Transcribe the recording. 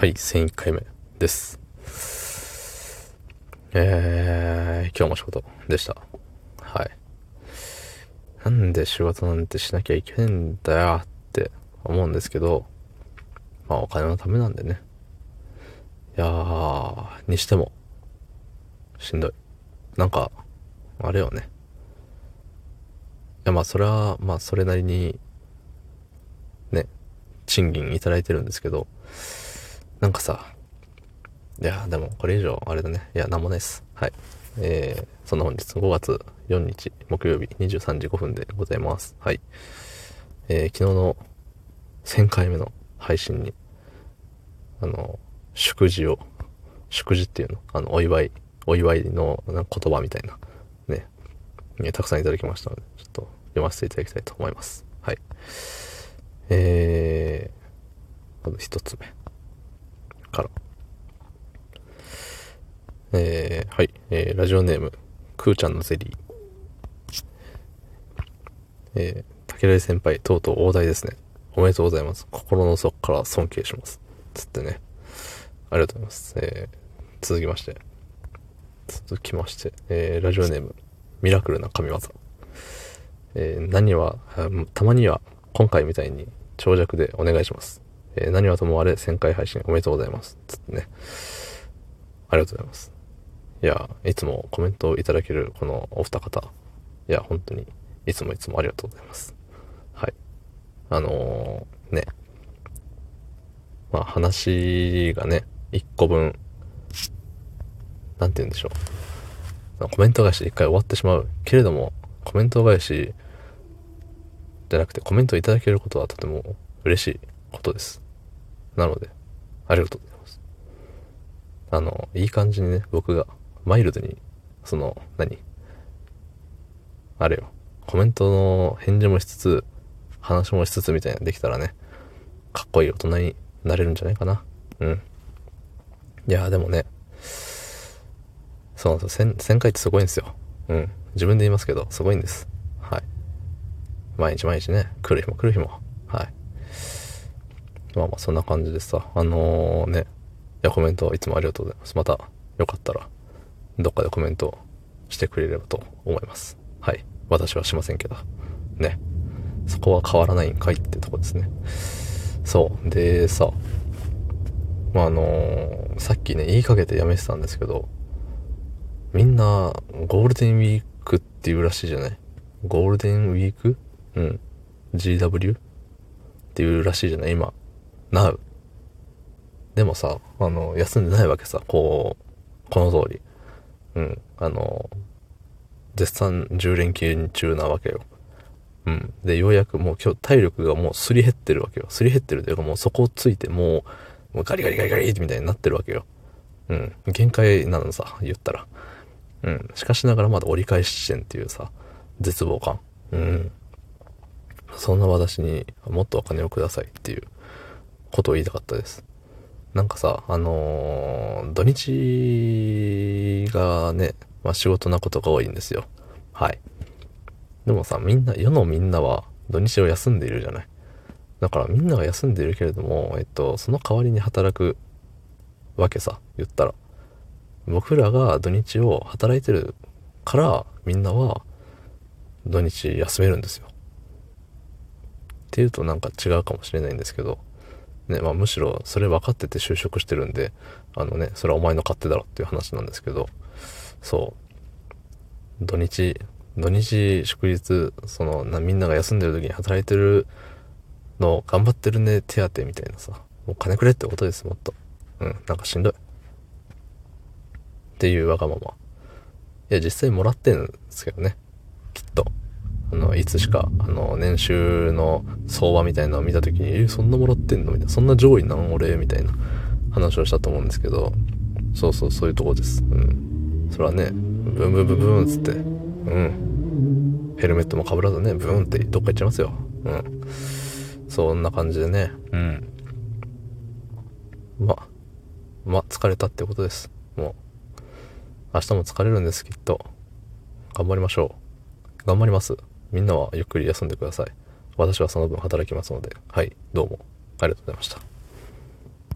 はい、1001回目です。えー、今日も仕事でした。はい。なんで仕事なんてしなきゃいけないんだよって思うんですけど、まあお金のためなんでね。いやー、にしても、しんどい。なんか、あれよね。いやまあそれは、まあそれなりに、ね、賃金いただいてるんですけど、なんかさ、いや、でもこれ以上あれだね。いや、なんもないです。はい。えー、そんな本日5月4日木曜日23時5分でございます。はい。えー、昨日の1000回目の配信に、あの、祝辞を、祝辞っていうの？あの、お祝い、お祝いの言葉みたいな、ね、ねたくさんいただきましたので、ちょっと読ませていただきたいと思います。はい。えー、まず一つ目から。えー、はい、えー、ラジオネーム、くーちゃんのゼリー。えー、竹内先輩、とうとう大台ですね。おめでとうございます。心の底から尊敬します。つってね。ありがとうございます。えー、続きまして。続きまして、えー、ラジオネーム、ミラクルな神業。えー、何は、たまには、今回みたいに長尺でお願いします。えー、何はともあれ1000回配信おめでとうございます。つってね。ありがとうございます。いや、いつもコメントをいただけるこのお二方。いや、本当に、いつもいつもありがとうございます。はい。あのー、ね。まあ話がね、一個分、なんて言うんでしょう。コメント返しで一回終わってしまう。けれども、コメント返しじゃなくてコメントいただけることはとても嬉しいことです。なので、ありがとうございます。あの、いい感じにね、僕がマイルドに、その、何？あれよ、コメントの返事もしつつ、話もしつつみたいなできたらね、かっこいい大人になれるんじゃないかな。うん。いやでもね、そうなんですよ。1000 1000回ってすごいんですよ。うん。自分で言いますけど、すごいんです。はい。毎日毎日ね、来る日も来る日も。はい。まあまあ、そんな感じでさ、あのー、ね、いや、コメントいつもありがとうございます。また、よかったら、どっかでコメントしてくれればと思います。はい。私はしませんけど。ね。そこは変わらないんかいってとこですね。そう。で、さ、まあ、あのー、さっきね、言いかけてやめてたんですけど、みんな、ゴールデンウィークっていうらしいじゃない？ゴールデンウィーク？うん。GW? っていうらしいじゃない？今。Now。でもさ、あの、休んでないわけさ、こう、この通り。うん。あの、絶賛10連休中なわけよ。うん。で、ようやくもう今日体力がもうすり減ってるわけよ。すり減ってるというかもうそこをついてもう、もうガリガリガリガリみたいになってるわけよ。うん。限界なのさ、言ったら。うん。しかしながらまだ折り返し地点っていうさ、絶望感。うん。そんな私にもっとお金をくださいっていうことを言いたかったです。なんかさ、あのー、土日がね、まあ仕事なことが多いんですよ。はい。でもさ、みんな、世のみんなは土日を休んでいるじゃない。だからみんなが休んでいるけれども、えっと、その代わりに働くわけさ、言ったら。僕らが土日を働いてるから、みんなは土日休めるんですよ。っていうとなんか違うかもしれないんですけど、ね、まあむしろそれ分かってて就職してるんで、あのね、それはお前の勝手だろっていう話なんですけど、そう。土日、土日祝日、そのな、みんなが休んでる時に働いてるの、頑張ってるね、手当みたいなさ、もう金くれってことです、もっと。うん、なんかしんどい。っていうわがまま。いや、実際もらってんですけどね。きっと。あの、いつしか、あの、年収の相場みたいなのを見たときに、え、そんなもらってんの？みたいな。そんな上位なん？俺？みたいな話をしたと思うんですけど、そうそう、そういうとこです。うん。それはね、ブンブンブンブンっつって、うん。ヘルメットも被らずね、ブンってどっか行っちゃいますよ。うん。そんな感じでね、うん。ま、ま、疲れたってことです。もう。明日も疲れるんです、きっと。頑張りましょう。頑張ります。みんなはゆっくり休んでください。私はその分働きますので、はい、どうもありがとうございました。